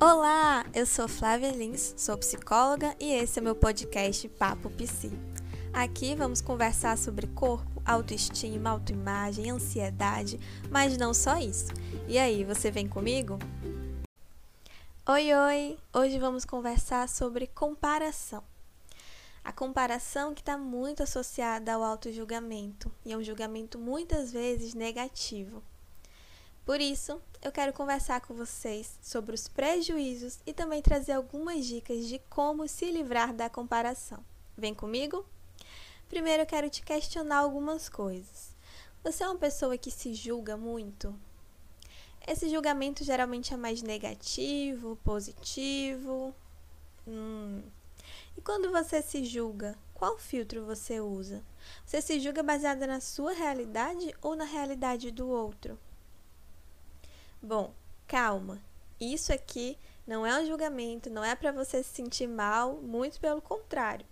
Olá, eu sou Flávia Lins, sou psicóloga e esse é meu podcast Papo Psi. Aqui vamos conversar sobre corpo, autoestima, autoimagem, ansiedade, mas não só isso. E aí, você vem comigo? Oi, oi! Hoje vamos conversar sobre comparação. A comparação que está muito associada ao auto-julgamento e é um julgamento muitas vezes negativo. Por isso, eu quero conversar com vocês sobre os prejuízos e também trazer algumas dicas de como se livrar da comparação. Vem comigo? Primeiro, eu quero te questionar algumas coisas. Você é uma pessoa que se julga muito? Esse julgamento geralmente é mais negativo, positivo? Hum. E quando você se julga, qual filtro você usa? Você se julga baseada na sua realidade ou na realidade do outro? Bom, calma. Isso aqui não é um julgamento, não é para você se sentir mal, muito pelo contrário.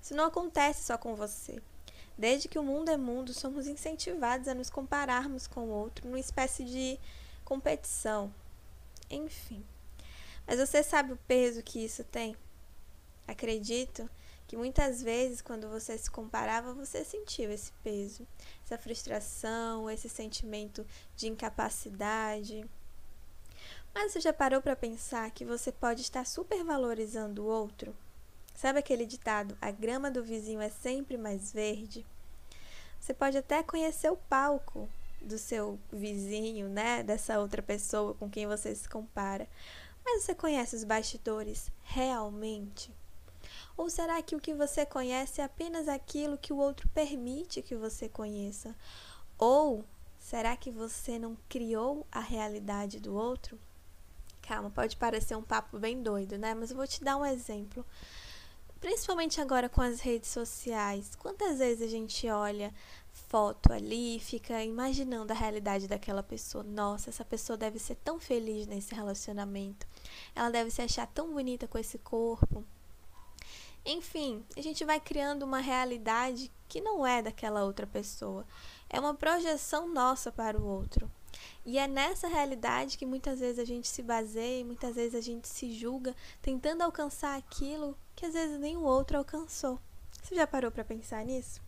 Isso não acontece só com você. Desde que o mundo é mundo, somos incentivados a nos compararmos com o outro numa espécie de competição. Enfim. Mas você sabe o peso que isso tem? Acredito que muitas vezes, quando você se comparava, você sentiu esse peso, essa frustração, esse sentimento de incapacidade. Mas você já parou para pensar que você pode estar supervalorizando o outro? Sabe aquele ditado: a grama do vizinho é sempre mais verde? Você pode até conhecer o palco do seu vizinho, né, dessa outra pessoa com quem você se compara. Mas você conhece os bastidores realmente? Ou será que o que você conhece é apenas aquilo que o outro permite que você conheça? Ou será que você não criou a realidade do outro? Calma, pode parecer um papo bem doido, né? Mas eu vou te dar um exemplo. Principalmente agora com as redes sociais. Quantas vezes a gente olha foto ali e fica imaginando a realidade daquela pessoa? Nossa, essa pessoa deve ser tão feliz nesse relacionamento. Ela deve se achar tão bonita com esse corpo. Enfim, a gente vai criando uma realidade que não é daquela outra pessoa. É uma projeção nossa para o outro. E é nessa realidade que muitas vezes a gente se baseia, muitas vezes a gente se julga, tentando alcançar aquilo que às vezes nem o outro alcançou. Você já parou para pensar nisso?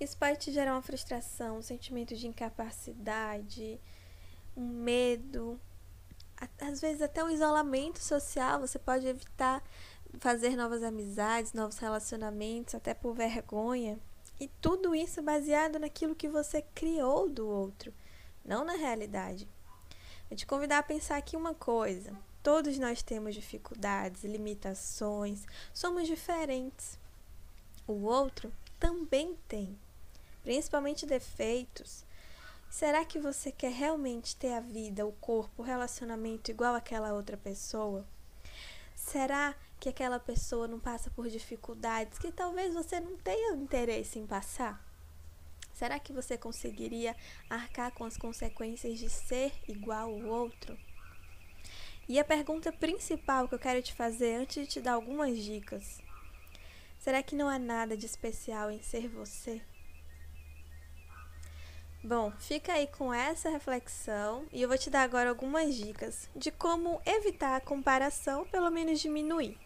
Isso pode te gerar uma frustração, um sentimento de incapacidade, um medo, às vezes até um isolamento social. Você pode evitar fazer novas amizades, novos relacionamentos, até por vergonha. E tudo isso baseado naquilo que você criou do outro, não na realidade. Vou te convidar a pensar aqui uma coisa. Todos nós temos dificuldades, limitações, somos diferentes. O outro também tem, principalmente defeitos. Será que você quer realmente ter a vida, o corpo, o relacionamento igual àquela outra pessoa? Será que aquela pessoa não passa por dificuldades que talvez você não tenha interesse em passar? Será que você conseguiria arcar com as consequências de ser igual ao outro? E a pergunta principal que eu quero te fazer antes de te dar algumas dicas: será que não há nada de especial em ser você? Bom, fica aí com essa reflexão e eu vou te dar agora algumas dicas de como evitar a comparação, pelo menos diminuir.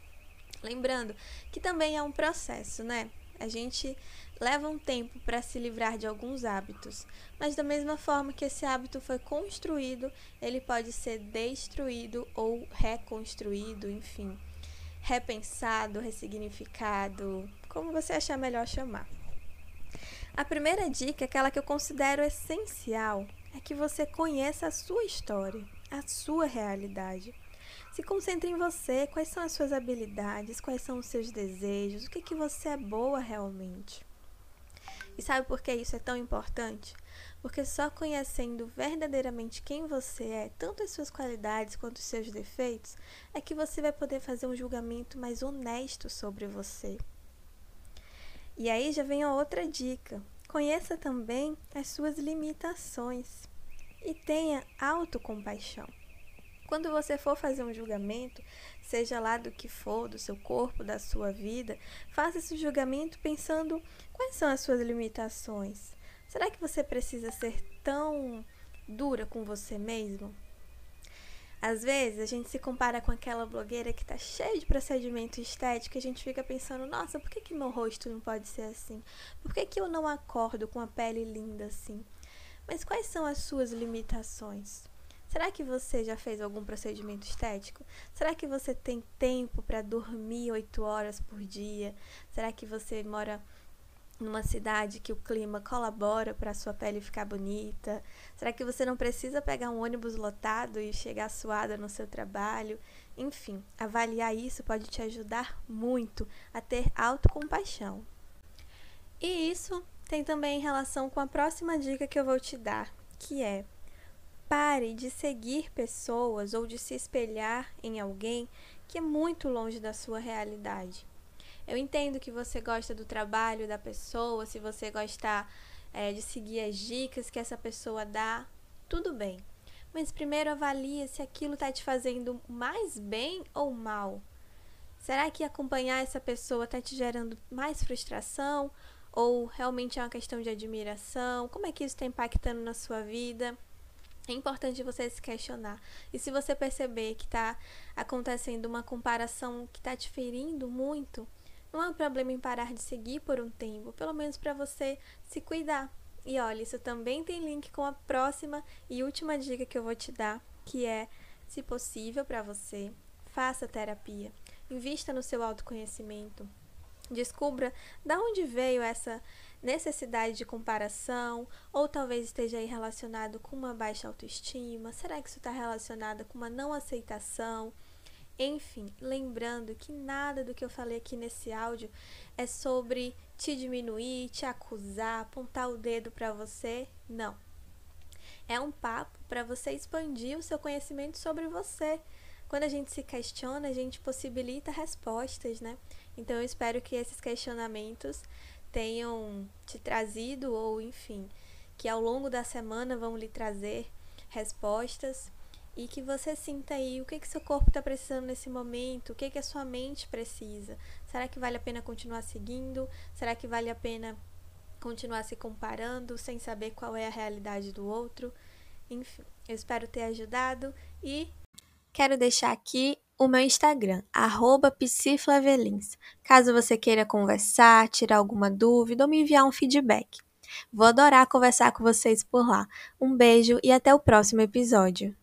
Lembrando que também é um processo, né? A gente leva um tempo para se livrar de alguns hábitos, mas da mesma forma que esse hábito foi construído, ele pode ser destruído ou reconstruído, enfim, repensado, ressignificado, como você achar melhor chamar. A primeira dica, aquela que eu considero essencial, é que você conheça a sua história, a sua realidade. Se concentre em você, quais são as suas habilidades, quais são os seus desejos, o que, que você é boa realmente. E sabe por que isso é tão importante? Porque só conhecendo verdadeiramente quem você é, tanto as suas qualidades quanto os seus defeitos, é que você vai poder fazer um julgamento mais honesto sobre você. E aí já vem a outra dica. Conheça também as suas limitações e tenha autocompaixão. Quando você for fazer um julgamento, seja lá do que for, do seu corpo, da sua vida, faça esse julgamento pensando quais são as suas limitações. Será que você precisa ser tão dura com você mesmo? Às vezes a gente se compara com aquela blogueira que tá cheia de procedimento estético e a gente fica pensando, nossa, por que, que meu rosto não pode ser assim? Por que, que eu não acordo com a pele linda assim? Mas quais são as suas limitações? Será que você já fez algum procedimento estético? Será que você tem tempo para dormir oito horas por dia? Será que você mora numa cidade que o clima colabora para sua pele ficar bonita? Será que você não precisa pegar um ônibus lotado e chegar suada no seu trabalho? Enfim, avaliar isso pode te ajudar muito a ter autocompaixão. E isso tem também relação com a próxima dica que eu vou te dar, que é pare de seguir pessoas ou de se espelhar em alguém que é muito longe da sua realidade. Eu entendo que você gosta do trabalho da pessoa, se você gostar é, de seguir as dicas que essa pessoa dá, tudo bem. Mas primeiro avalie se aquilo está te fazendo mais bem ou mal. Será que acompanhar essa pessoa está te gerando mais frustração? Ou realmente é uma questão de admiração? Como é que isso está impactando na sua vida? É importante você se questionar. E se você perceber que está acontecendo uma comparação que está te ferindo muito, não é um problema em parar de seguir por um tempo, pelo menos para você se cuidar. E olha, isso também tem link com a próxima e última dica que eu vou te dar, que é, se possível para você, faça terapia. Invista no seu autoconhecimento. Descubra da onde veio essa necessidade de comparação, ou talvez esteja aí relacionado com uma baixa autoestima. Será que isso está relacionado com uma não aceitação? Enfim, lembrando que nada do que eu falei aqui nesse áudio é sobre te diminuir, te acusar, apontar o dedo para você. Não. É um papo para você expandir o seu conhecimento sobre você. Quando a gente se questiona, a gente possibilita respostas, né? Então eu espero que esses questionamentos tenham te trazido ou enfim, que ao longo da semana vão lhe trazer respostas e que você sinta aí o que que seu corpo está precisando nesse momento, o que que a sua mente precisa. Será que vale a pena continuar seguindo? Será que vale a pena continuar se comparando sem saber qual é a realidade do outro? Enfim, eu espero ter ajudado e quero deixar aqui o meu Instagram, psiflavelins, caso você queira conversar, tirar alguma dúvida ou me enviar um feedback. Vou adorar conversar com vocês por lá. Um beijo e até o próximo episódio.